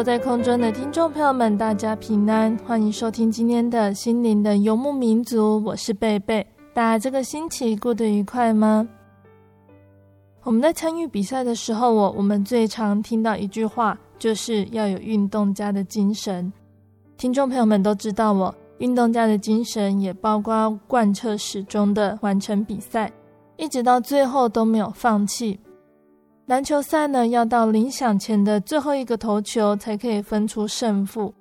有在空中的听众朋友们，大家平安，欢迎收听今天的心灵的游牧民族，我是贝贝。大家这个星期过得愉快吗？我们在参与比赛的时候，我我们最常听到一句话，就是要有运动家的精神。听众朋友们都知道，我运动家的精神也包括贯彻始终的完成比赛，一直到最后都没有放弃。篮球赛呢，要到铃响前的最后一个投球才可以分出胜负。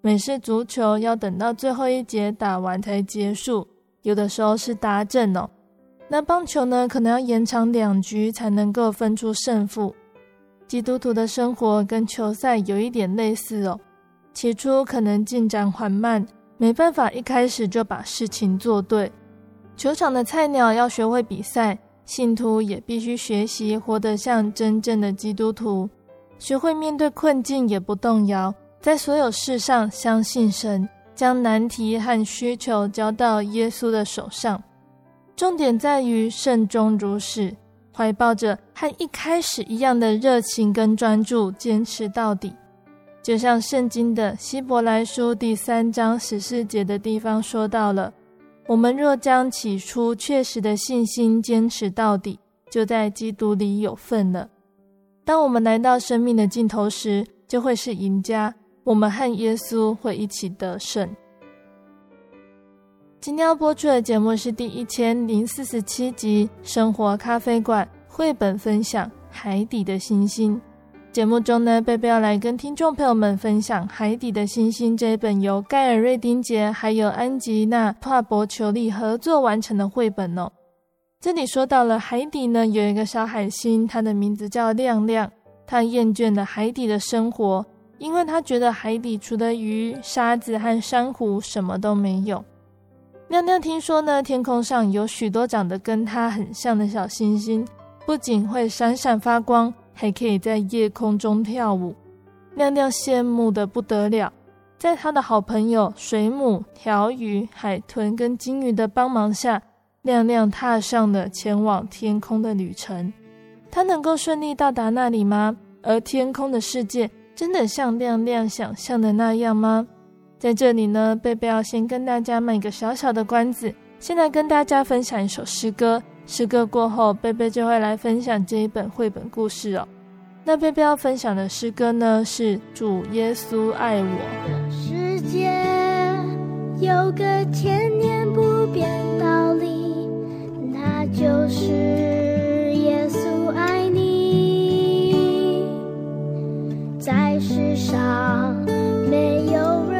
美式足球要等到最后一节打完才结束，有的时候是打阵哦。那棒球呢，可能要延长两局才能够分出胜负。基督徒的生活跟球赛有一点类似哦。起初可能进展缓慢，没办法一开始就把事情做对。球场的菜鸟要学会比赛。信徒也必须学习活得像真正的基督徒，学会面对困境也不动摇，在所有事上相信神，将难题和需求交到耶稣的手上。重点在于慎终如始，怀抱着和一开始一样的热情跟专注，坚持到底。就像圣经的希伯来书第三章十四节的地方说到了。我们若将起初确实的信心坚持到底，就在基督里有份了。当我们来到生命的尽头时，就会是赢家。我们和耶稣会一起得胜。今天要播出的节目是第一千零四十七集《生活咖啡馆》绘本分享《海底的星星》。节目中呢，贝贝要来跟听众朋友们分享《海底的星星》这一本由盖尔瑞丁杰还有安吉娜帕博裘利合作完成的绘本哦。这里说到了海底呢，有一个小海星，它的名字叫亮亮。它厌倦了海底的生活，因为它觉得海底除了鱼、沙子和珊瑚，什么都没有。亮亮听说呢，天空上有许多长得跟它很像的小星星，不仅会闪闪发光。还可以在夜空中跳舞，亮亮羡慕的不得了。在他的好朋友水母、条鱼、海豚跟鲸鱼的帮忙下，亮亮踏上了前往天空的旅程。他能够顺利到达那里吗？而天空的世界真的像亮亮想象的那样吗？在这里呢，贝贝要先跟大家卖个小小的关子，先来跟大家分享一首诗歌。诗歌过后，贝贝就会来分享这一本绘本故事哦。那贝贝要分享的诗歌呢，是主耶稣爱我。世界有个千年不变道理，那就是耶稣爱你，在世上没有任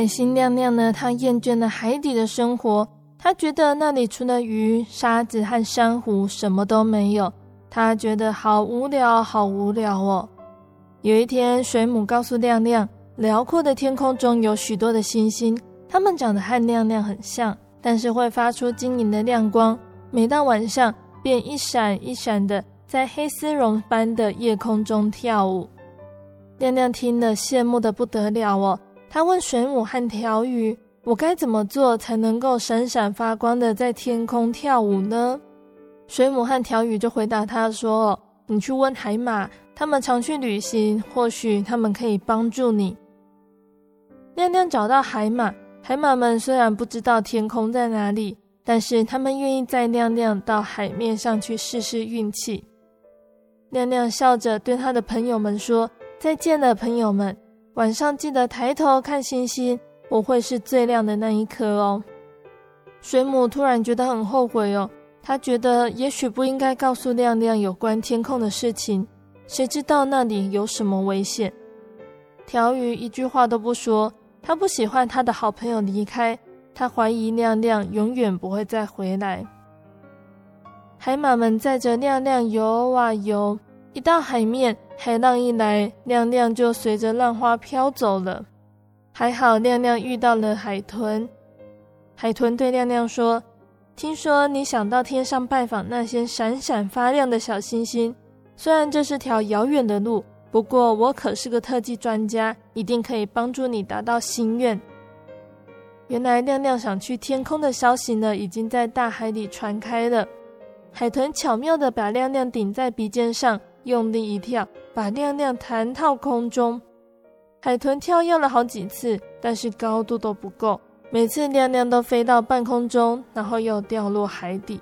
海星亮亮呢，他厌倦了海底的生活，他觉得那里除了鱼、沙子和珊瑚，什么都没有。他觉得好无聊，好无聊哦。有一天，水母告诉亮亮，辽阔的天空中有许多的星星，它们长得和亮亮很像，但是会发出晶莹的亮光，每到晚上便一闪一闪的在黑丝绒般的夜空中跳舞。亮亮听了，羡慕得不得了哦。他问水母和条鱼：“我该怎么做才能够闪闪发光的在天空跳舞呢？”水母和条鱼就回答他说：“你去问海马，他们常去旅行，或许他们可以帮助你。”亮亮找到海马，海马们虽然不知道天空在哪里，但是他们愿意载亮亮到海面上去试试运气。亮亮笑着对他的朋友们说：“再见了，朋友们。”晚上记得抬头看星星，我会是最亮的那一颗哦。水母突然觉得很后悔哦，他觉得也许不应该告诉亮亮有关天空的事情，谁知道那里有什么危险？条鱼一句话都不说，他不喜欢他的好朋友离开，他怀疑亮亮永远不会再回来。海马们载着亮亮游啊游，一到海面。海浪一来，亮亮就随着浪花飘走了。还好亮亮遇到了海豚。海豚对亮亮说：“听说你想到天上拜访那些闪闪发亮的小星星，虽然这是条遥远的路，不过我可是个特技专家，一定可以帮助你达到心愿。”原来亮亮想去天空的消息呢，已经在大海里传开了。海豚巧妙地把亮亮顶在鼻尖上，用力一跳。把亮亮弹到空中，海豚跳跃了好几次，但是高度都不够。每次亮亮都飞到半空中，然后又掉落海底。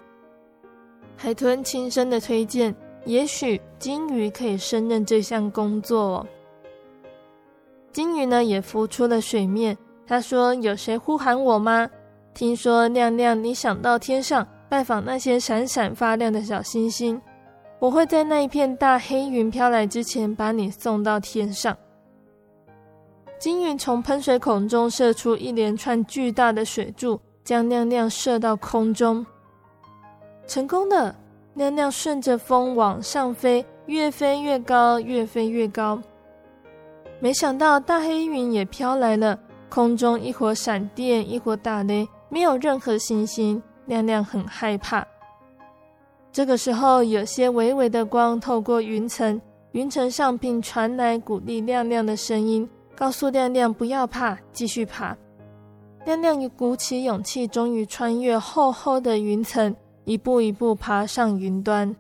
海豚轻声的推荐：“也许鲸鱼可以胜任这项工作哦。”鲸鱼呢也浮出了水面。他说：“有谁呼喊我吗？听说亮亮，你想到天上拜访那些闪闪发亮的小星星。”我会在那一片大黑云飘来之前，把你送到天上。金云从喷水孔中射出一连串巨大的水柱，将亮亮射到空中。成功的，亮亮顺着风往上飞，越飞越高，越飞越高。没想到大黑云也飘来了，空中一会儿闪电，一会儿打雷，没有任何星星，亮亮很害怕。这个时候，有些微微的光透过云层，云层上并传来鼓励亮亮的声音，告诉亮亮不要怕，继续爬。亮亮也鼓起勇气，终于穿越厚厚的云层，一步一步爬上云端。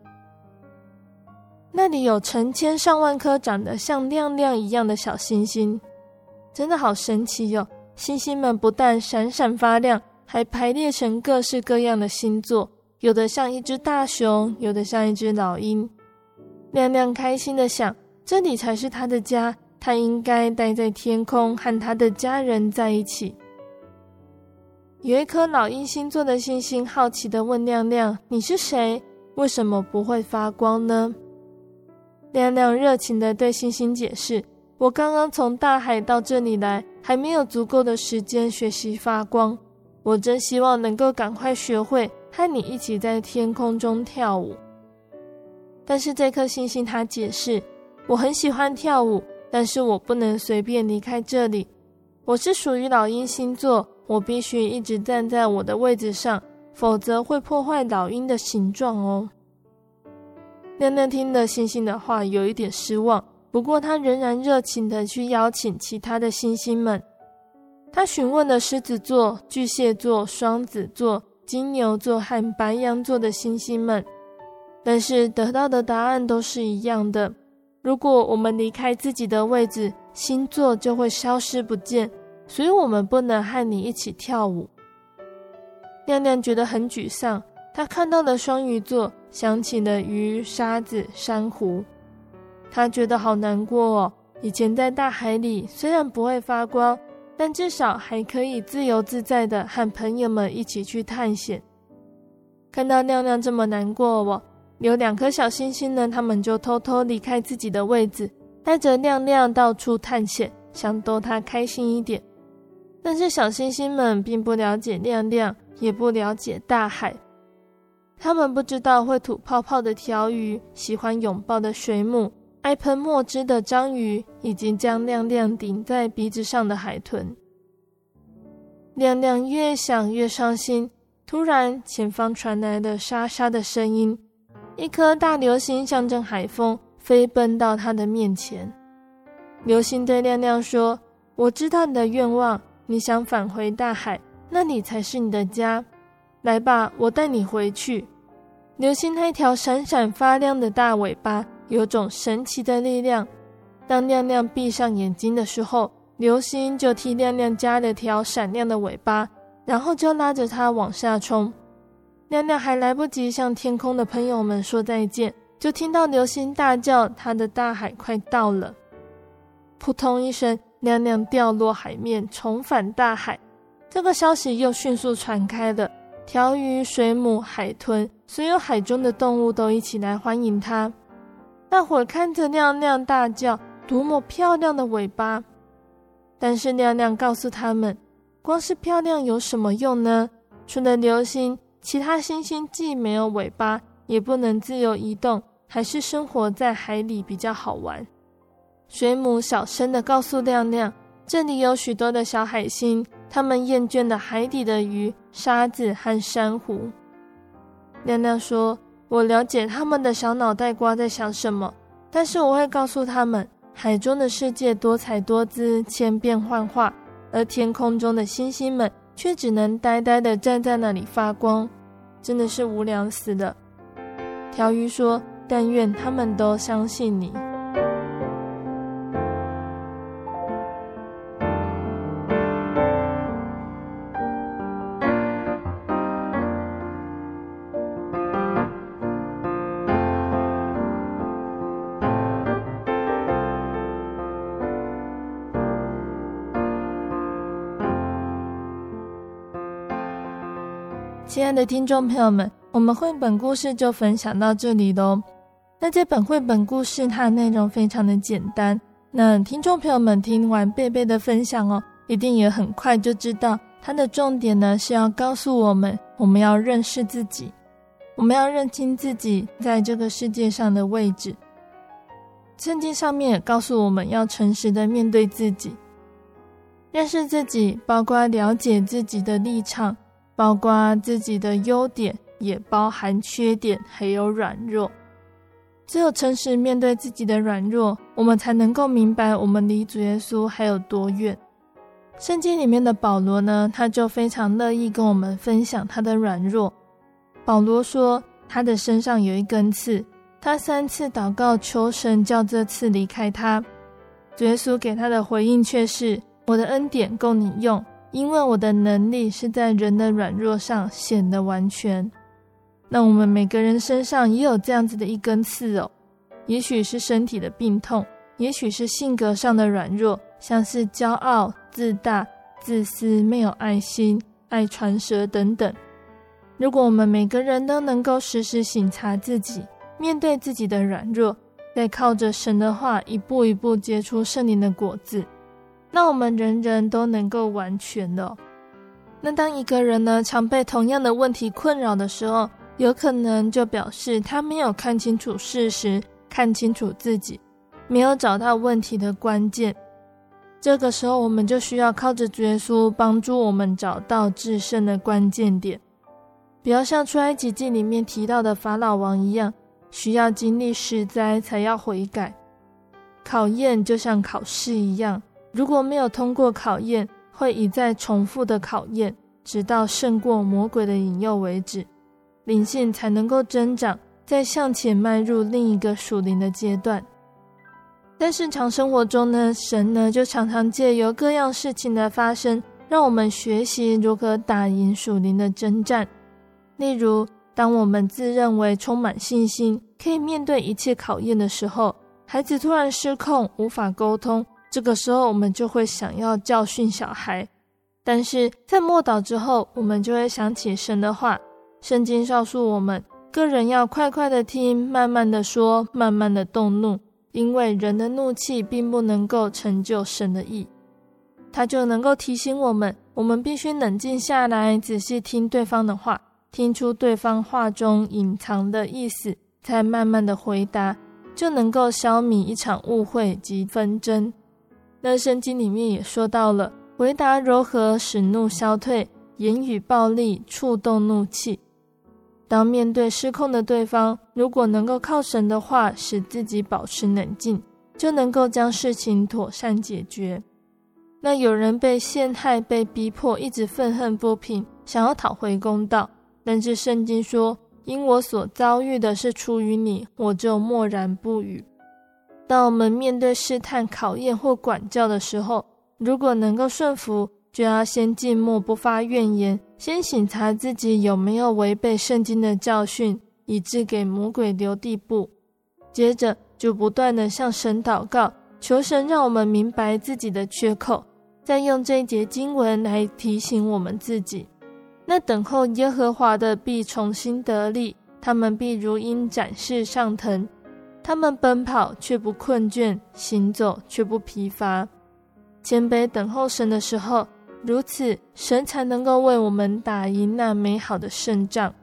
那里有成千上万颗长得像亮亮一样的小星星，真的好神奇哟！星星们不但闪闪发亮，还排列成各式各样的星座。有的像一只大熊，有的像一只老鹰。亮亮开心地想：这里才是他的家，他应该待在天空，和他的家人在一起。有一颗老鹰星座的星星好奇地问亮亮：“你是谁？为什么不会发光呢？”亮亮热情地对星星解释：“我刚刚从大海到这里来，还没有足够的时间学习发光。我真希望能够赶快学会。”和你一起在天空中跳舞，但是这颗星星它解释：我很喜欢跳舞，但是我不能随便离开这里。我是属于老鹰星座，我必须一直站在我的位置上，否则会破坏老鹰的形状哦。亮亮听了星星的话，有一点失望，不过他仍然热情地去邀请其他的星星们。他询问了狮子座、巨蟹座、双子座。金牛座和白羊座的星星们，但是得到的答案都是一样的。如果我们离开自己的位置，星座就会消失不见，所以我们不能和你一起跳舞。亮亮觉得很沮丧，他看到了双鱼座，想起了鱼、沙子、珊瑚，他觉得好难过哦。以前在大海里，虽然不会发光。但至少还可以自由自在的和朋友们一起去探险。看到亮亮这么难过，我有两颗小星星呢，他们就偷偷离开自己的位置，带着亮亮到处探险，想逗他开心一点。但是小星星们并不了解亮亮，也不了解大海。他们不知道会吐泡泡的条鱼，喜欢拥抱的水母，爱喷墨汁的章鱼，以及将亮亮顶在鼻子上的海豚。亮亮越想越伤心，突然前方传来了沙沙的声音，一颗大流星象征海风飞奔到他的面前。流星对亮亮说：“我知道你的愿望，你想返回大海，那里才是你的家。来吧，我带你回去。”流星那条闪闪发亮的大尾巴有种神奇的力量。当亮亮闭上眼睛的时候，流星就替亮亮加了条闪亮的尾巴，然后就拉着它往下冲。亮亮还来不及向天空的朋友们说再见，就听到流星大叫：“他的大海快到了！”扑通一声，亮亮掉落海面，重返大海。这个消息又迅速传开了，条鱼、水母、海豚，所有海中的动物都一起来欢迎他。大伙看着亮亮大叫：“多么漂亮的尾巴！”但是亮亮告诉他们，光是漂亮有什么用呢？除了流星，其他星星既没有尾巴，也不能自由移动，还是生活在海里比较好玩。水母小声地告诉亮亮，这里有许多的小海星，它们厌倦了海底的鱼、沙子和珊瑚。亮亮说：“我了解他们的小脑袋瓜在想什么，但是我会告诉他们。”海中的世界多彩多姿、千变万化，而天空中的星星们却只能呆呆地站在那里发光，真的是无聊死了。条鱼说：“但愿他们都相信你。”亲爱的听众朋友们，我们绘本故事就分享到这里喽。那这本绘本故事它的内容非常的简单，那听众朋友们听完贝贝的分享哦，一定也很快就知道它的重点呢是要告诉我们，我们要认识自己，我们要认清自己在这个世界上的位置。圣经上面也告诉我们要诚实的面对自己，认识自己，包括了解自己的立场。包括自己的优点，也包含缺点，还有软弱。只有诚实面对自己的软弱，我们才能够明白我们离主耶稣还有多远。圣经里面的保罗呢，他就非常乐意跟我们分享他的软弱。保罗说，他的身上有一根刺，他三次祷告求神叫这刺离开他。主耶稣给他的回应却是：我的恩典够你用。因为我的能力是在人的软弱上显得完全。那我们每个人身上也有这样子的一根刺哦，也许是身体的病痛，也许是性格上的软弱，像是骄傲、自大、自私、没有爱心、爱传舌等等。如果我们每个人都能够时时省察自己，面对自己的软弱，再靠着神的话一步一步结出圣灵的果子。那我们人人都能够完全的。那当一个人呢，常被同样的问题困扰的时候，有可能就表示他没有看清楚事实，看清楚自己，没有找到问题的关键。这个时候，我们就需要靠着主耶稣帮助我们找到制胜的关键点。不要像出埃及记里面提到的法老王一样，需要经历十灾才要悔改。考验就像考试一样。如果没有通过考验，会一再重复的考验，直到胜过魔鬼的引诱为止，灵性才能够增长，再向前迈入另一个属灵的阶段。在日常生活中呢，神呢就常常借由各样事情的发生，让我们学习如何打赢属灵的征战。例如，当我们自认为充满信心，可以面对一切考验的时候，孩子突然失控，无法沟通。这个时候，我们就会想要教训小孩，但是在默祷之后，我们就会想起神的话。圣经告诉我们，个人要快快的听，慢慢的说，慢慢的动怒，因为人的怒气并不能够成就神的意。他就能够提醒我们，我们必须冷静下来，仔细听对方的话，听出对方话中隐藏的意思，再慢慢的回答，就能够消弭一场误会及纷争。那圣经里面也说到了，回答柔和，使怒消退；言语暴力，触动怒气。当面对失控的对方，如果能够靠神的话，使自己保持冷静，就能够将事情妥善解决。那有人被陷害、被逼迫，一直愤恨不平，想要讨回公道。但是圣经说：“因我所遭遇的是出于你，我就默然不语。”当我们面对试探、考验或管教的时候，如果能够顺服，就要先静默，不发怨言，先省察自己有没有违背圣经的教训，以致给魔鬼留地步。接着就不断地向神祷告，求神让我们明白自己的缺口。再用这一节经文来提醒我们自己，那等候耶和华的必重新得力，他们必如鹰展翅上腾，他们奔跑却不困倦，行走却不疲乏。谦卑等候神的时候，如此神才能够为我们打赢那美好的胜仗。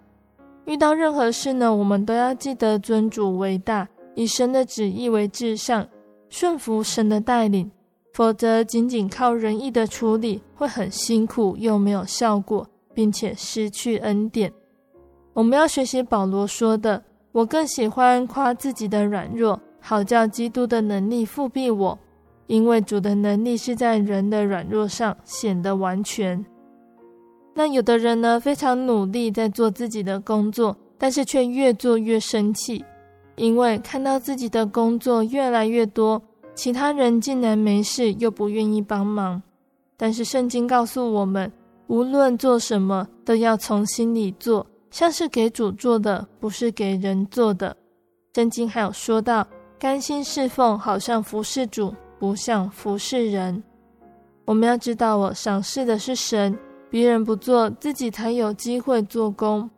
遇到任何事呢，我们都要记得尊主为大，以神的旨意为至上，顺服神的带领。否则，仅仅靠仁义的处理会很辛苦，又没有效果，并且失去恩典。我们要学习保罗说的：“我更喜欢夸自己的软弱，好叫基督的能力覆庇我。因为主的能力是在人的软弱上显得完全。”那有的人呢，非常努力在做自己的工作，但是却越做越生气，因为看到自己的工作越来越多。其他人竟然没事，又不愿意帮忙。但是圣经告诉我们，无论做什么，都要从心里做，像是给主做的，不是给人做的。圣经还有说到，甘心侍奉，好像服侍主，不像服侍人。我们要知道，我赏识的是神，别人不做，自己才有机会做工。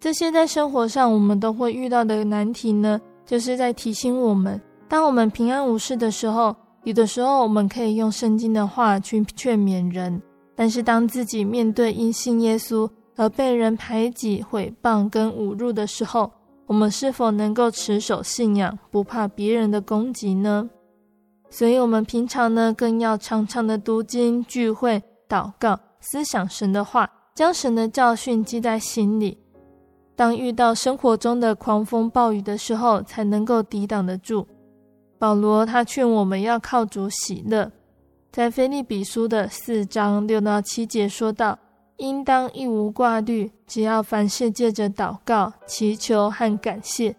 这些在生活上我们都会遇到的难题呢，就是在提醒我们。当我们平安无事的时候，有的时候我们可以用圣经的话去劝勉人；但是当自己面对因信耶稣而被人排挤、毁谤跟侮辱的时候，我们是否能够持守信仰，不怕别人的攻击呢？所以，我们平常呢，更要常常的读经、聚会、祷告、思想神的话，将神的教训记在心里。当遇到生活中的狂风暴雨的时候，才能够抵挡得住。保罗他劝我们要靠主喜乐，在腓立比书的四章六到七节说道：“应当一无挂虑，只要凡事借着祷告、祈求和感谢，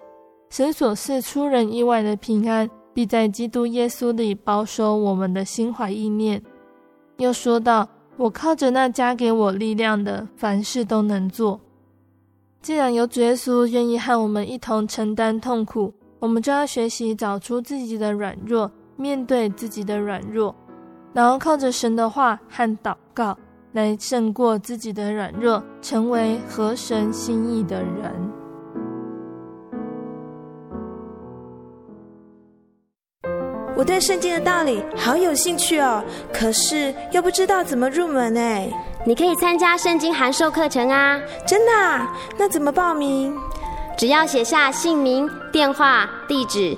神所赐出人意外的平安，必在基督耶稣里保守我们的心怀意念。”又说道：“我靠着那加给我力量的，凡事都能做。”既然有主耶稣愿意和我们一同承担痛苦。我们就要学习找出自己的软弱，面对自己的软弱，然后靠着神的话和祷告来胜过自己的软弱，成为合神心意的人。我对圣经的道理好有兴趣哦，可是又不知道怎么入门哎。你可以参加圣经函授课程啊！真的啊？那怎么报名？只要写下姓名、电话、地址，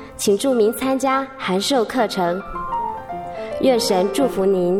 请注明参加函授课程。愿神祝福您。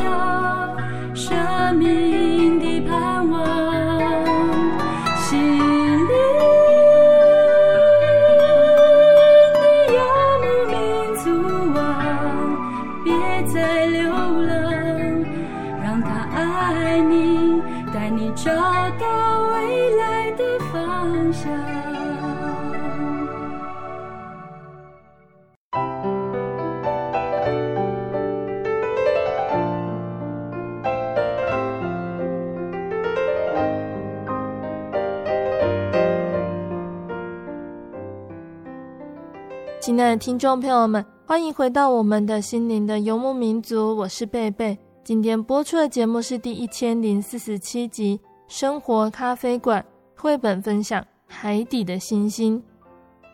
亲爱的听众朋友们，欢迎回到我们的心灵的游牧民族，我是贝贝。今天播出的节目是第一千零四十七集《生活咖啡馆》绘本分享《海底的星星》。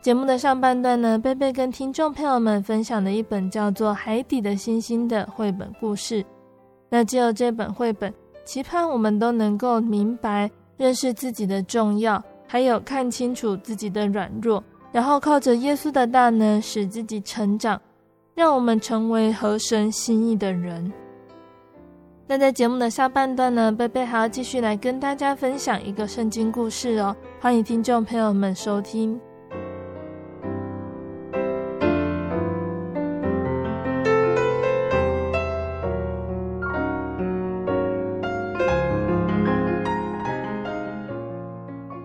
节目的上半段呢，贝贝跟听众朋友们分享了一本叫做《海底的星星》的绘本故事。那借由这本绘本，期盼我们都能够明白、认识自己的重要，还有看清楚自己的软弱。然后靠着耶稣的大能，使自己成长，让我们成为合神心意的人。那在节目的下半段呢，贝贝还要继续来跟大家分享一个圣经故事哦，欢迎听众朋友们收听。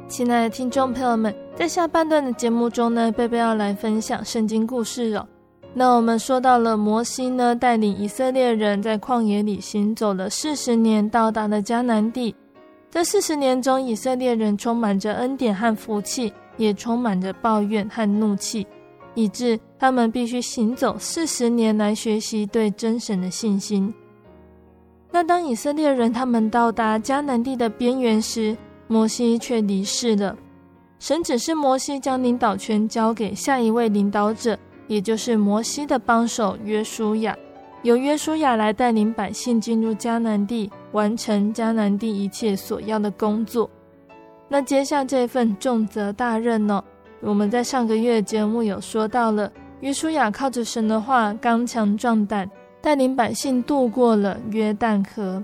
亲爱的听众朋友们，在下半段的节目中呢，贝贝要来分享圣经故事哦。那我们说到了摩西呢，带领以色列人在旷野里行走了四十年，到达了迦南地。这四十年中，以色列人充满着恩典和福气，也充满着抱怨和怒气，以致他们必须行走四十年来学习对真神的信心。那当以色列人他们到达迦南地的边缘时，摩西却离世了。神指示摩西将领导权交给下一位领导者，也就是摩西的帮手约书亚，由约书亚来带领百姓进入迦南地，完成迦南地一切所要的工作。那接下这份重责大任呢？我们在上个月节目有说到了，约书亚靠着神的话刚强壮胆，带领百姓渡过了约旦河。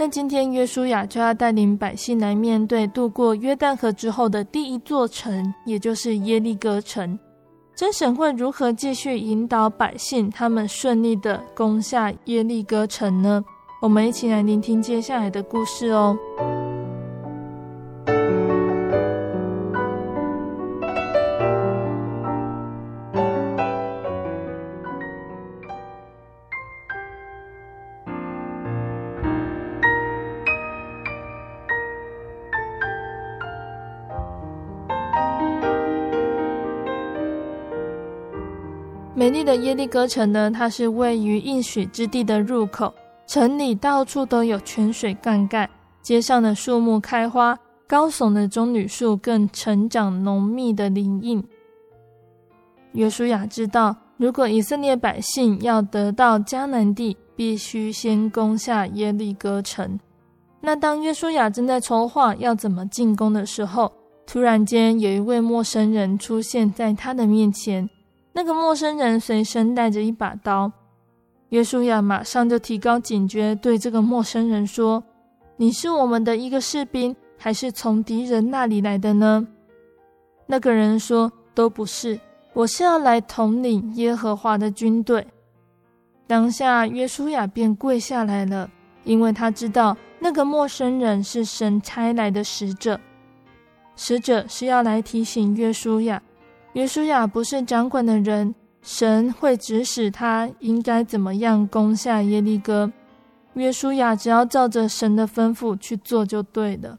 但今天约书亚就要带领百姓来面对渡过约旦河之后的第一座城，也就是耶利哥城。真神会如何继续引导百姓，他们顺利的攻下耶利哥城呢？我们一起来聆听接下来的故事哦。美丽的耶利哥城呢，它是位于应许之地的入口，城里到处都有泉水灌溉，街上的树木开花，高耸的棕榈树更成长浓密的林荫。约书亚知道，如果以色列百姓要得到迦南地，必须先攻下耶利哥城。那当约书亚正在筹划要怎么进攻的时候，突然间有一位陌生人出现在他的面前。那个陌生人随身带着一把刀，约书亚马上就提高警觉，对这个陌生人说：“你是我们的一个士兵，还是从敌人那里来的呢？”那个人说：“都不是，我是要来统领耶和华的军队。”当下，约书亚便跪下来了，因为他知道那个陌生人是神差来的使者。使者是要来提醒约书亚，约书亚不是掌管的人，神会指使他应该怎么样攻下耶利哥。约书亚只要照着神的吩咐去做就对了。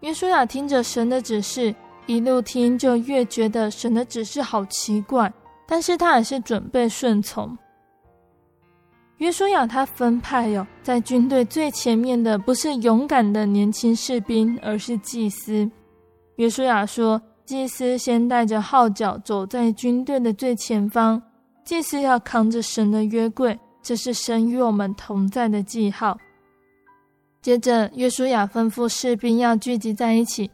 约书亚听着神的指示，一路听就越觉得神的指示好奇怪。但是他还是准备顺从。约书亚他分派哟，在军队最前面的不是勇敢的年轻士兵，而是祭司。约书亚说，祭司先带着号角走在军队的最前方，祭司要扛着神的约柜，这是神与我们同在的记号。接着，约书亚吩咐士兵要聚集在一起，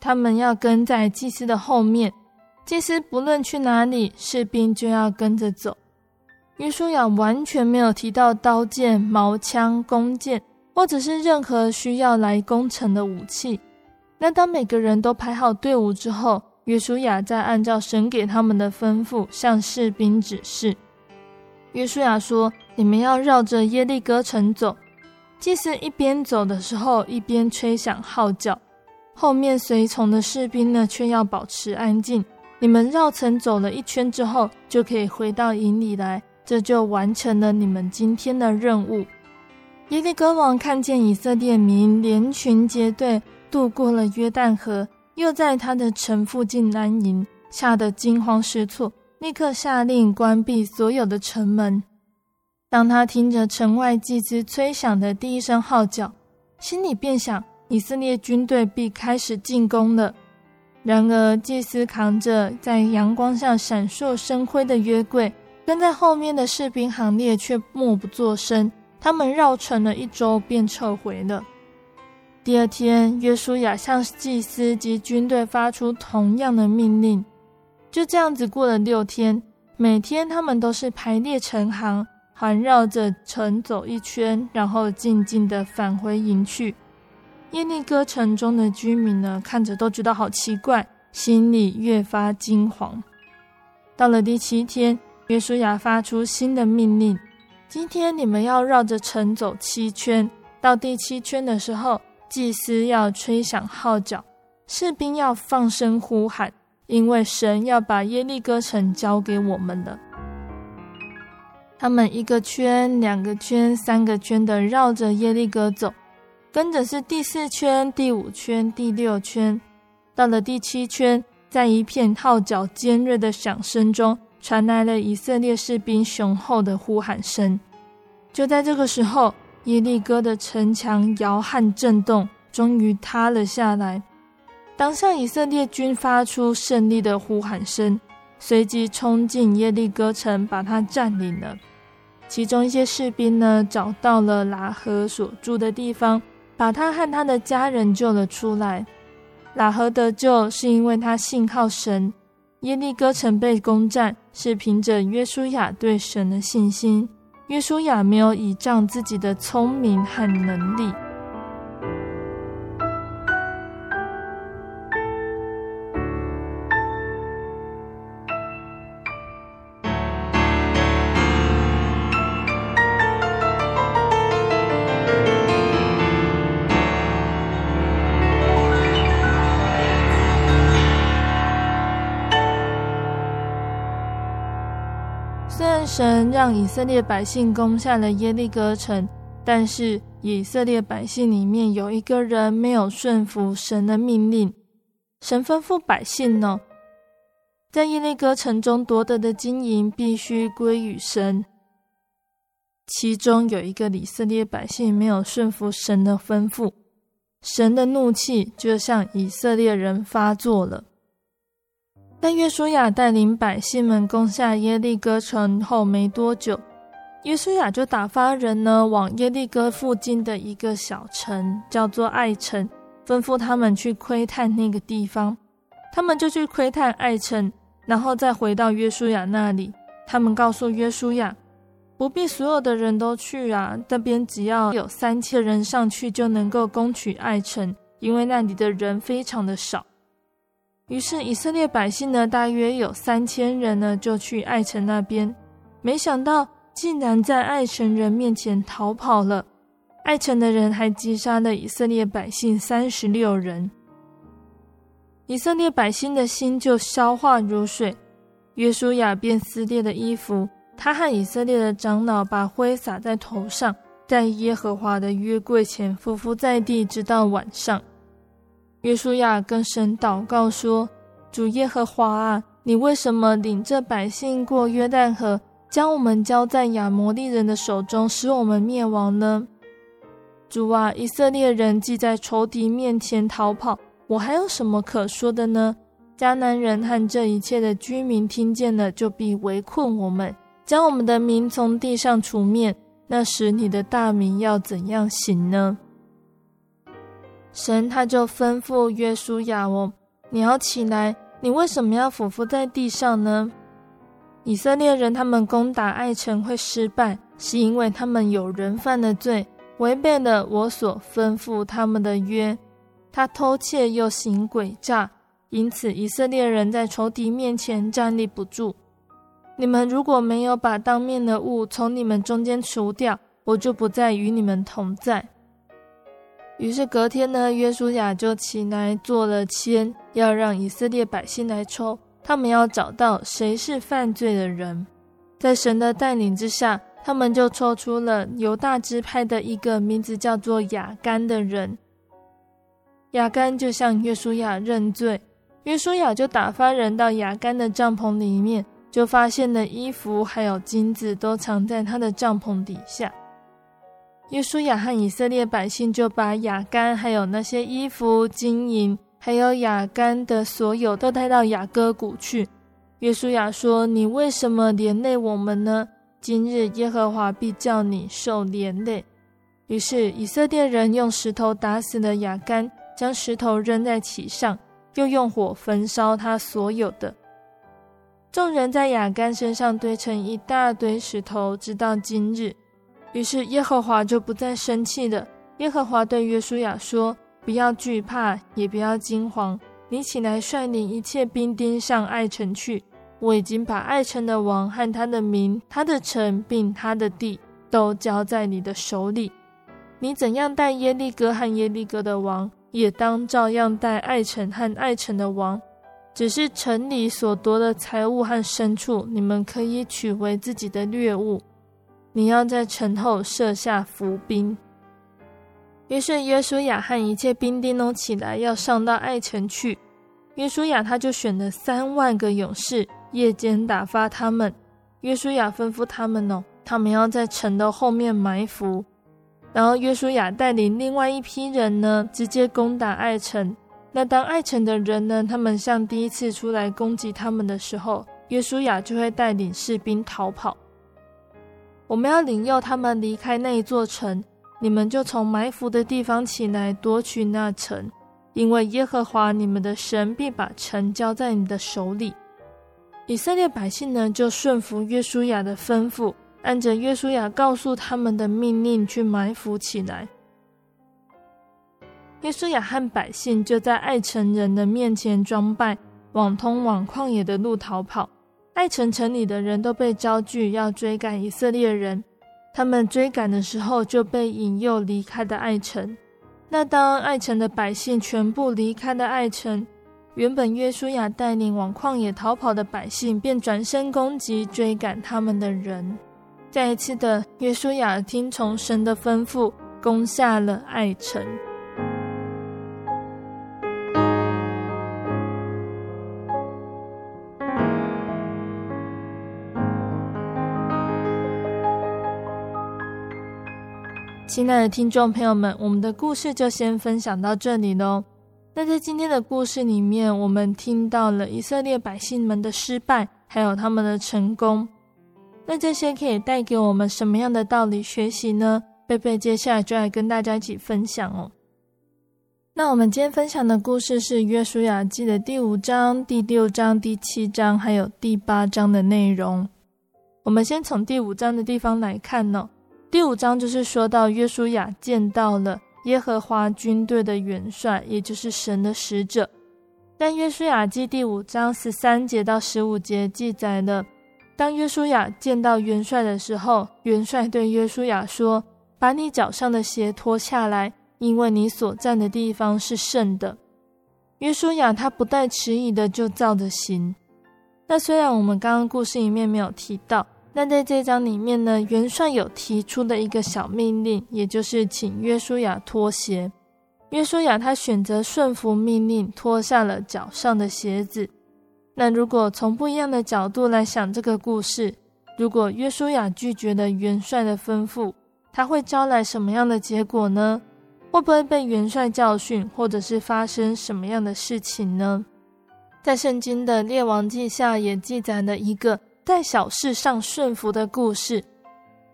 他们要跟在祭司的后面。祭司不论去哪里，士兵就要跟着走。约书亚完全没有提到刀剑、矛枪、弓箭，或者是任何需要来攻城的武器。那当每个人都排好队伍之后，约书亚再按照神给他们的吩咐向士兵指示。约书亚说：“你们要绕着耶利哥城走。”祭司一边走的时候，一边吹响号角，后面随从的士兵呢，却要保持安静。你们绕城走了一圈之后，就可以回到营里来，这就完成了你们今天的任务。耶利哥王看见以色列民连群结队渡过了约旦河，又在他的城附近安营，吓得惊慌失措，立刻下令关闭所有的城门。当他听着城外祭司吹响的第一声号角，心里便想：以色列军队必开始进攻了。然而，祭司扛着在阳光下闪烁生辉的约柜，跟在后面的士兵行列却默不作声。他们绕城了一周，便撤回了。第二天，约书亚向祭司及军队发出同样的命令。就这样子过了六天，每天他们都是排列成行，环绕着城走一圈，然后静静地返回营去。耶利哥城中的居民呢，看着都觉得好奇怪，心里越发惊惶。到了第七天，约书亚发出新的命令：今天你们要绕着城走七圈。到第七圈的时候，祭司要吹响号角，士兵要放声呼喊，因为神要把耶利哥城交给我们了。他们一个圈、两个圈、三个圈的绕着耶利哥走。跟着是第四圈、第五圈、第六圈，到了第七圈，在一片号角尖锐的响声中，传来了以色列士兵雄厚的呼喊声。就在这个时候，耶利哥的城墙摇撼震动，终于塌了下来。当下，以色列军发出胜利的呼喊声，随即冲进耶利哥城，把它占领了。其中一些士兵呢，找到了喇合所住的地方。把他和他的家人救了出来。喇合得救是因为他信靠神。耶利哥城被攻占是凭着约书亚对神的信心。约书亚没有倚仗自己的聪明和能力。神让以色列百姓攻下了耶利哥城，但是以色列百姓里面有一个人没有顺服神的命令。神吩咐百姓呢，在耶利哥城中夺得的金银必须归于神。其中有一个以色列百姓没有顺服神的吩咐，神的怒气就向以色列人发作了。但约书亚带领百姓们攻下耶利哥城后没多久，约书亚就打发人呢往耶利哥附近的一个小城，叫做爱城，吩咐他们去窥探那个地方。他们就去窥探爱城，然后再回到约书亚那里。他们告诉约书亚，不必所有的人都去啊，那边只要有三千人上去就能够攻取爱城，因为那里的人非常的少。于是以色列百姓呢，大约有三千人呢，就去艾城那边，没想到竟然在艾城人面前逃跑了。艾城的人还击杀了以色列百姓三十六人。以色列百姓的心就消化如水。约书亚便撕裂了衣服，他和以色列的长老把灰撒在头上，在耶和华的约柜前匍匐在地，直到晚上。约书亚跟神祷告说：“主耶和华啊，你为什么领这百姓过约旦河，将我们交在亚摩利人的手中，使我们灭亡呢？主啊，以色列人既在仇敌面前逃跑，我还有什么可说的呢？”迦南人和这一切的居民听见了，就必围困我们，将我们的民从地上除灭。那时你的大名要怎样行呢？神他就吩咐约书亚哦，你要起来，你为什么要俯伏在地上呢？以色列人他们攻打艾城会失败，是因为他们有人犯了罪，违背了我所吩咐他们的约，他偷窃又行诡诈。因此，以色列人在仇敌面前站立不住。你们如果没有把当面的物从你们中间除掉，我就不再与你们同在。于是隔天呢，约书亚就起来做了签，要让以色列百姓来抽，他们要找到谁是犯罪的人。在神的带领之下，他们就抽出了犹大支派的一个名字叫做亚干的人。亚干就向约书亚认罪。约书亚就打发人到亚干的帐篷里面，就发现了衣服还有金子都藏在他的帐篷底下。约书亚和以色列百姓就把雅干还有那些衣服、金银，还有雅干的所有都带到雅各谷去。约书亚说：“你为什么连累我们呢？今日耶和华必叫你受连累。”于是以色列人用石头打死了雅干，将石头扔在其上。又用火焚烧他所有的。众人在雅干身上堆成一大堆石头，直到今日。于是耶和华就不再生气了。耶和华对约书亚说：“不要惧怕，也不要惊慌。你起来率领一切兵丁上艾城去。我已经把艾城的王和他的民、他的城并他的地都交在你的手里。你怎样待耶利哥和耶利哥的王？”也当照样待艾城和艾城的王，只是城里所夺的财物和牲畜，你们可以取为自己的掠物。你要在城后设下伏兵。于是约书亚和一切兵丁都起来，要上到艾城去。约书亚他就选了三万个勇士，夜间打发他们。约书亚吩咐他们哦，他们要在城的后面埋伏。然后约书亚带领另外一批人呢，直接攻打艾城。那当艾城的人呢，他们像第一次出来攻击他们的时候，约书亚就会带领士兵逃跑。我们要领诱他们离开那一座城，你们就从埋伏的地方起来夺取那城，因为耶和华你们的神必把城交在你的手里。以色列百姓呢，就顺服约书亚的吩咐。按着约书亚告诉他们的命令去埋伏起来。约书亚和百姓就在艾城人的面前装败，往通往旷野的路逃跑。爱城城里的人都被招聚，要追赶以色列人。他们追赶的时候，就被引诱离开了爱城。那当爱城的百姓全部离开了爱城，原本约书亚带领往旷野逃跑的百姓，便转身攻击追赶他们的人。再一次的，约书亚听从神的吩咐，攻下了爱城。亲爱的听众朋友们，我们的故事就先分享到这里喽。那在今天的故事里面，我们听到了以色列百姓们的失败，还有他们的成功。那这些可以带给我们什么样的道理学习呢？贝贝接下来就来跟大家一起分享哦。那我们今天分享的故事是《约书亚记》的第五章、第六章、第七章，还有第八章的内容。我们先从第五章的地方来看哦。第五章就是说到约书亚见到了耶和华军队的元帅，也就是神的使者。但约书亚记第五章十三节到十五节记载了，当约书亚见到元帅的时候，元帅对约书亚说：“把你脚上的鞋脱下来，因为你所站的地方是圣的。”约书亚他不带迟疑的就照着行。那虽然我们刚刚故事里面没有提到，那在这章里面呢，元帅有提出的一个小命令，也就是请约书亚脱鞋。约书亚他选择顺服命令，脱下了脚上的鞋子。那如果从不一样的角度来想这个故事，如果约书亚拒绝了元帅的吩咐，他会招来什么样的结果呢？会不会被元帅教训，或者是发生什么样的事情呢？在圣经的列王记下也记载了一个在小事上顺服的故事。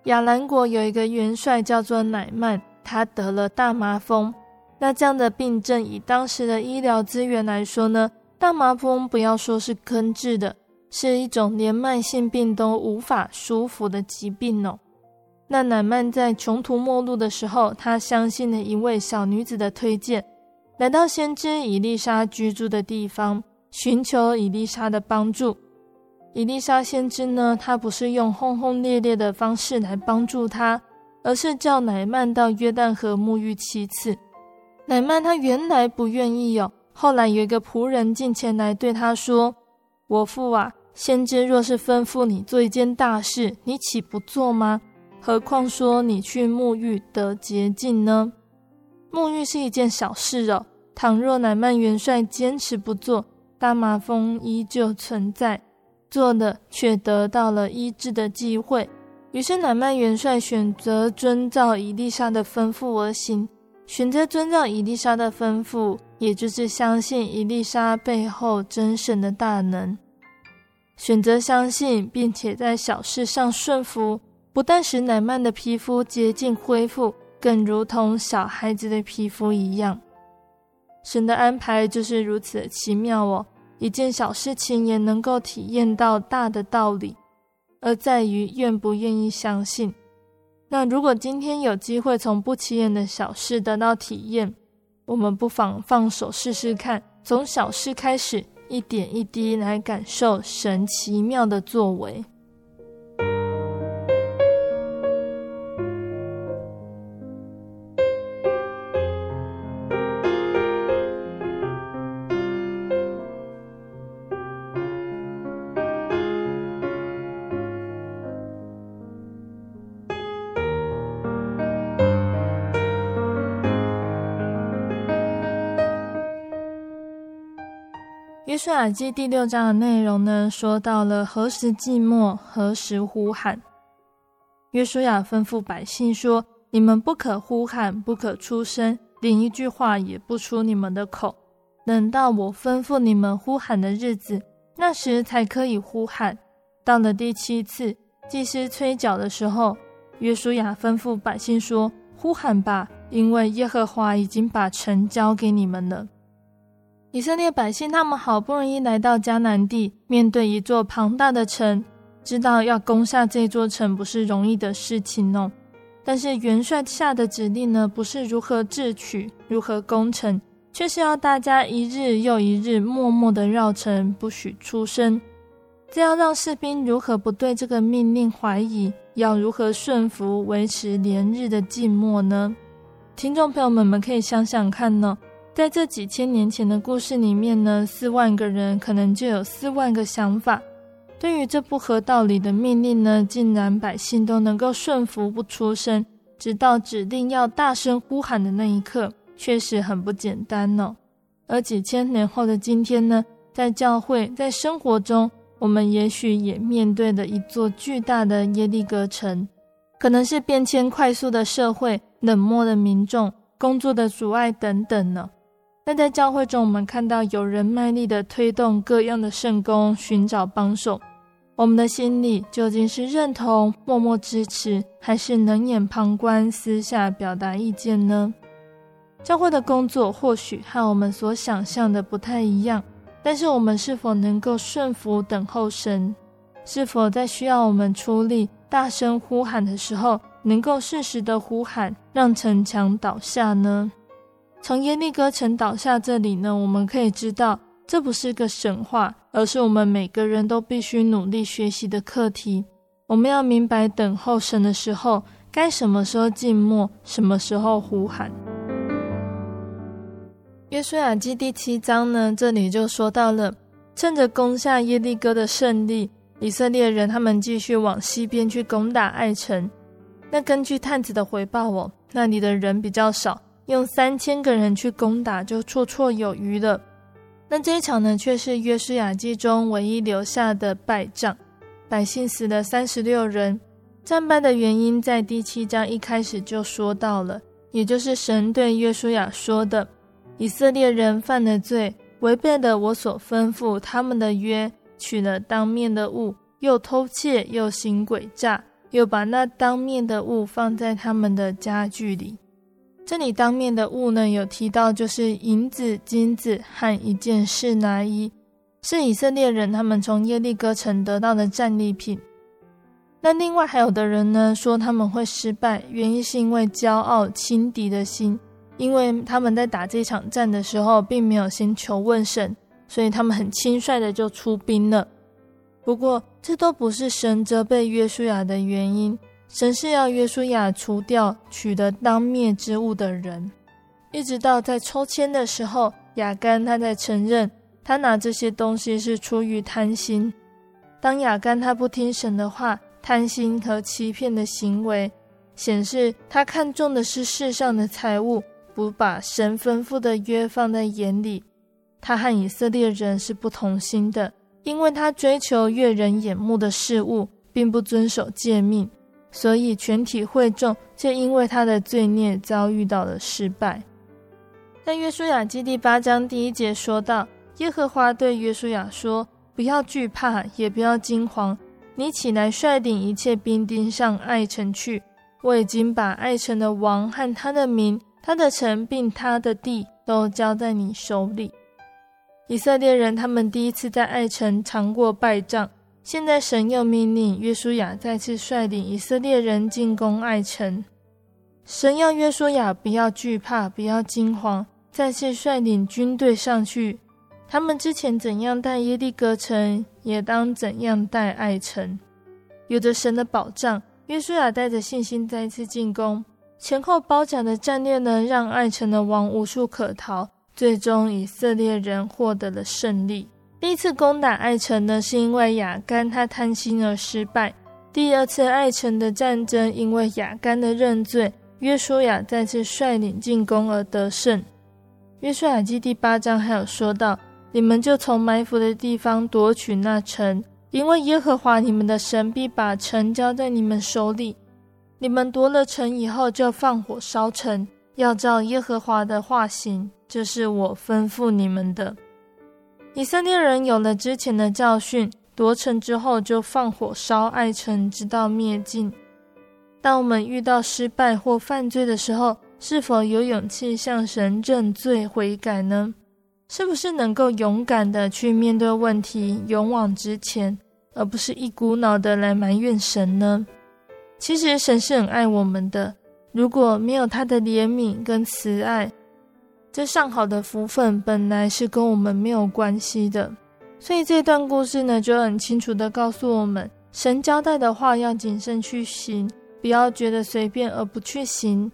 亚兰国有一个元帅叫做乃曼，他得了大麻风。那这样的病症，以当时的医疗资源来说呢，大麻风不要说是根治的，是一种连慢性病都无法舒服的疾病哦。那乃曼在穷途末路的时候，他相信了一位小女子的推荐，来到先知以利沙居住的地方，寻求以利沙的帮助。以利沙先知呢，他不是用轰轰烈烈的方式来帮助他，而是叫乃曼到约旦河沐浴七次。乃曼他原来不愿意哦，后来有一个仆人进前来对他说：“我父啊，先知若是吩咐你做一件大事，你岂不做吗？何况说你去沐浴得洁净呢？沐浴是一件小事哦。倘若乃曼元帅坚持不做，大麻风依旧存在，做了却得到了医治的机会。于是乃曼元帅选择遵照伊丽莎的吩咐而行。”选择遵照伊丽莎的吩咐，也就是相信伊丽莎背后真神的大能。选择相信，并且在小事上顺服，不但使乃曼的皮肤接近恢复，更如同小孩子的皮肤一样。神的安排就是如此奇妙哦！一件小事情也能够体验到大的道理，而在于愿不愿意相信。那如果今天有机会从不起眼的小事得到体验，我们不妨放手试试看，从小事开始，一点一滴来感受神奇妙的作为。约书亚记第六章的内容呢，说到了何时寂寞，何时呼喊。约书亚吩咐百姓说：“你们不可呼喊，不可出声，连一句话也不出你们的口。等到我吩咐你们呼喊的日子，那时才可以呼喊。”到了第七次祭司吹角的时候，约书亚吩咐百姓说：“呼喊吧，因为耶和华已经把城交给你们了。”以色列百姓，他们好不容易来到迦南地，面对一座庞大的城，知道要攻下这座城不是容易的事情哦。但是元帅下的指令呢，不是如何智取、如何攻城，却是要大家一日又一日默默地绕城，不许出声。这要让士兵如何不对这个命令怀疑？要如何顺服，维持连日的静默呢？听众朋友们，们可以想想看呢。在这几千年前的故事里面呢，四万个人可能就有四万个想法。对于这不合道理的命令呢，竟然百姓都能够顺服不出声，直到指定要大声呼喊的那一刻，确实很不简单呢、而几千年后的今天呢，在教会、在生活中，我们也许也面对了一座巨大的耶利哥城，可能是变迁快速的社会、冷漠的民众、工作的阻碍等等呢。但在教会中，我们看到有人卖力地推动各样的圣工，寻找帮手。我们的心里究竟是认同、默默支持，还是冷眼旁观、私下表达意见呢？教会的工作或许和我们所想象的不太一样，但是我们是否能够顺服等候神？是否在需要我们出力、大声呼喊的时候，能够适时的呼喊，让城墙倒下呢？从耶利哥城倒下这里呢，我们可以知道这不是个神话，而是我们每个人都必须努力学习的课题。我们要明白，等候神的时候，该什么时候静默，什么时候呼喊。约书亚记第七章呢，这里就说到了，趁着攻下耶利哥的胜利，以色列人他们继续往西边去攻打爱城。那根据探子的回报哦，那里的人比较少，用三千个人去攻打就绰绰有余了。那这一场呢，却是约书亚记中唯一留下的败仗，百姓死了三十六人。战败的原因在第七章一开始就说到了，也就是神对约书亚说的。以色列人犯了罪，违背了我所吩咐他们的约，取了当面的物，又偷窃，又行诡诈，又把那当面的物放在他们的家具里。这里当面的物呢，有提到就是银子、金子和一件士拿衣，是以色列人他们从耶利哥城得到的战利品。那另外还有的人呢，说他们会失败，原因是因为骄傲轻敌的心。因为他们在打这场战的时候，并没有先求问神，所以他们很轻率的就出兵了。不过，这都不是神责备约书亚的原因。神是要约书亚除掉取得当灭之物的人。一直到在抽签的时候，亚干他在承认，他拿这些东西是出于贪心。当亚干他不听神的话，贪心和欺骗的行为，显示他看重的是世上的财物。不把神吩咐的约放在眼里，他和以色列人是不同心的，因为他追求悦人眼目的事物，并不遵守诫命，所以全体会众就因为他的罪孽遭遇到了失败。在约书亚记第八章第一节说到，耶和华对约书亚说：“不要惧怕，也不要惊慌，你起来率领一切兵丁上爱城去，我已经把爱城的王和他的民。”他的城并他的地都交在你手里。以色列人他们第一次在爱城尝过败仗，现在神又命令约书亚再次率领以色列人进攻爱城。神要约书亚不要惧怕，不要惊慌，再次率领军队上去。他们之前怎样待耶利哥城，也当怎样待爱城。有着神的保障，约书亚带着信心再次进攻。前后包夹的战略呢，让爱城的王无处可逃，最终以色列人获得了胜利。第一次攻打艾城呢，是因为亚干他贪心而失败；第二次艾城的战争，因为亚干的认罪，约书亚再次率领进攻而得胜。约书亚记第八章还有说到：你们就从埋伏的地方夺取那城，因为耶和华你们的神必把城交在你们手里。你们夺了城以后，就放火烧城，要照耶和华的话行，这是我吩咐你们的。以色列人有了之前的教训，夺城之后就放火烧爱城，直到灭尽。当我们遇到失败或犯罪的时候，是否有勇气向神认罪悔改呢？是不是能够勇敢的去面对问题，勇往直前，而不是一股脑的来埋怨神呢？其实神是很爱我们的，如果没有他的怜悯跟慈爱，这上好的福分本来是跟我们没有关系的。所以这段故事呢，就很清楚地告诉我们，神交代的话要谨慎去行，不要觉得随便而不去行。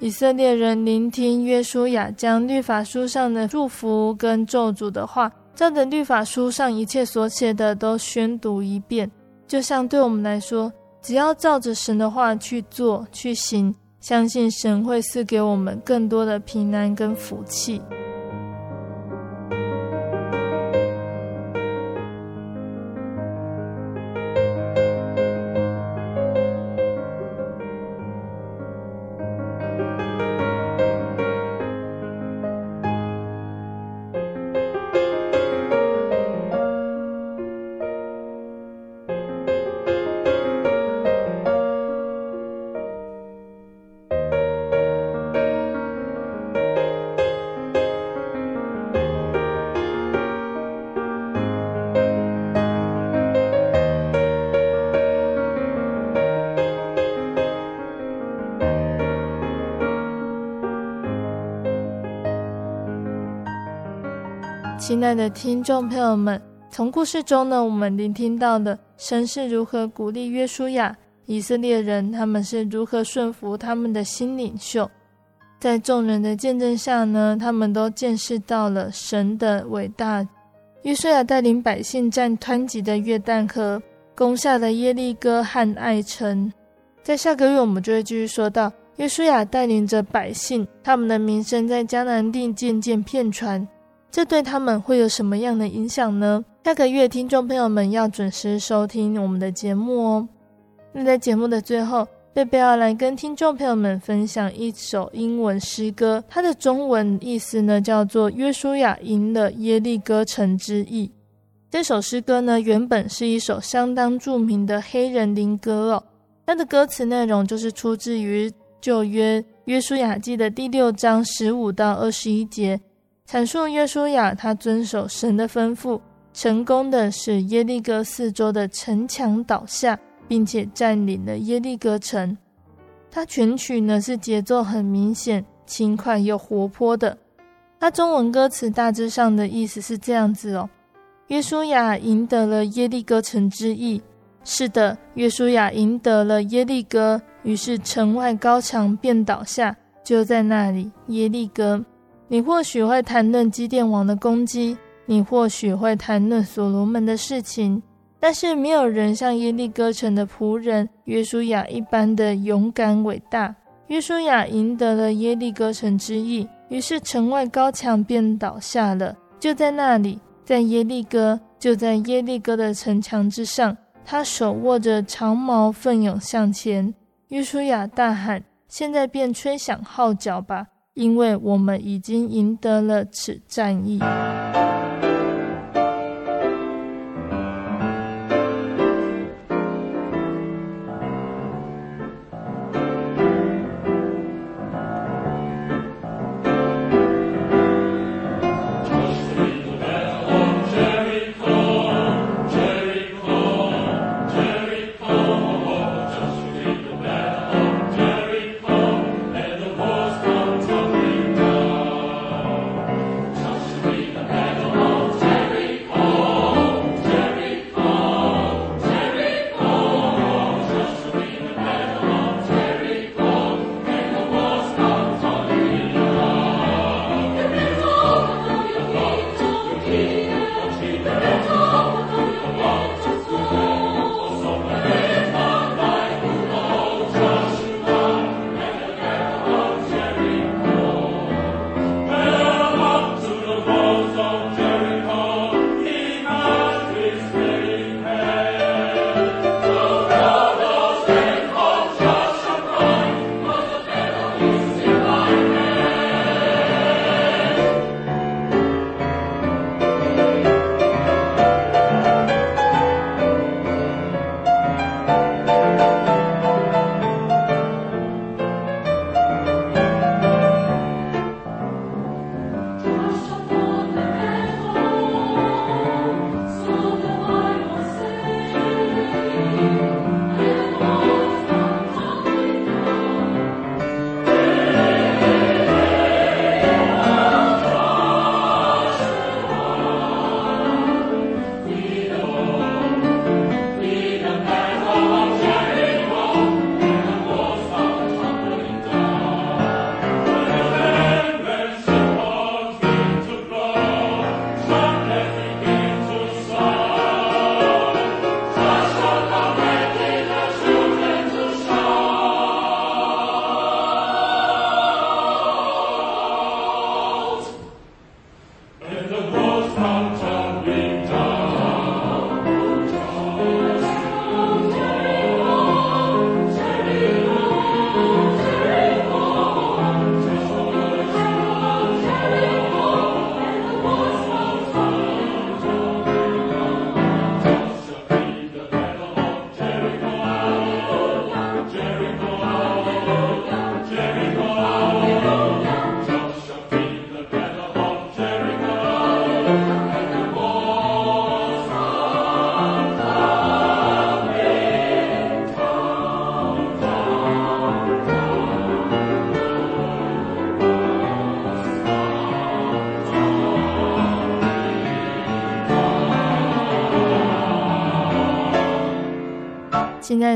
以色列人聆听约书亚将律法书上的祝福跟咒诅的话，照着律法书上一切所写的都宣读一遍，就像对我们来说。只要照着神的话去做、去行，相信神会赐给我们更多的平安跟福气。亲爱的听众朋友们，从故事中呢，我们聆听到的神是如何鼓励约书亚，以色列人他们是如何顺服他们的新领袖，在众人的见证下呢，他们都见识到了神的伟大。约书亚带领百姓占湍急的约旦河，攻下了耶利哥和爱城。在下个月，我们就会继续说到约书亚带领着百姓，他们的名声在迦南地渐渐遍传。这对他们会有什么样的影响呢？下个月，听众朋友们要准时收听我们的节目哦。那在节目的最后，贝贝要来跟听众朋友们分享一首英文诗歌，它的中文意思呢叫做《约书亚赢了耶利哥城之役》。这首诗歌呢原本是一首相当著名的黑人灵歌哦，它的歌词内容就是出自于旧约约书亚记的第六章十五到二十一节。阐述约书亚他遵守神的吩咐，成功的使耶利哥四周的城墙倒下，并且占领了耶利哥城。他全曲呢是节奏很明显、轻快又活泼的。他中文歌词大致上的意思是这样子哦：约书亚赢得了耶利哥城之役。是的，约书亚赢得了耶利哥，于是城外高墙便倒下，就在那里耶利哥。你或许会谈论基甸王的攻击，你或许会谈论所罗门的事情，但是没有人像耶利哥城的仆人约书亚一般的勇敢伟大。约书亚赢得了耶利哥城之役，于是城外高墙便倒下了。就在那里，在耶利哥，就在耶利哥的城墙之上，他手握着长矛，奋勇向前。约书亚大喊：“现在便吹响号角吧！”因为我们已经赢得了此战役。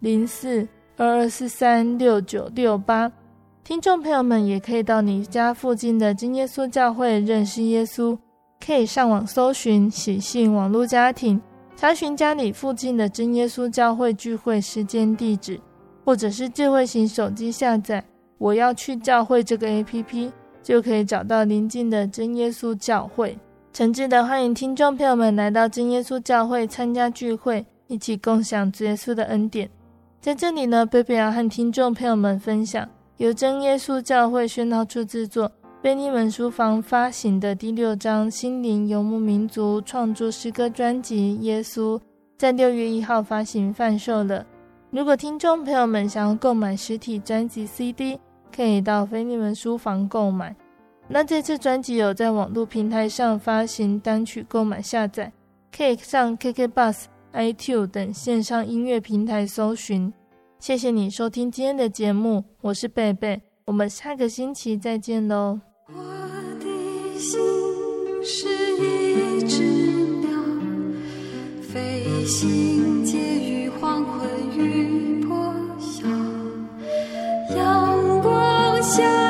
零四二二四三六九六八。听众朋友们也可以到你家附近的真耶稣教会认识耶稣。可以上网搜寻喜信网络家庭，查询家里附近的真耶稣教会聚会时间地址，或者是智慧型手机下载“我要去教会”这个 APP，就可以找到邻近的真耶稣教会。诚挚的欢迎听众朋友们来到真耶稣教会参加聚会，一起共享主耶稣的恩典。在这里呢，贝贝要和听众朋友们分享由真耶稣教会宣道处制作。贝尼文书房发行的第六张心灵游牧民族创作诗歌专辑《耶稣》在六月一号发行贩售了。如果听众朋友们想要购买实体专辑 CD，可以到菲尼文书房购买。那这次专辑有在网络平台上发行单曲购买下载，可以上 KKBus、iTune 等线上音乐平台搜寻。谢谢你收听今天的节目，我是贝贝，我们下个星期再见喽。我的心是一只鸟，飞行介于黄昏与破晓，阳光下。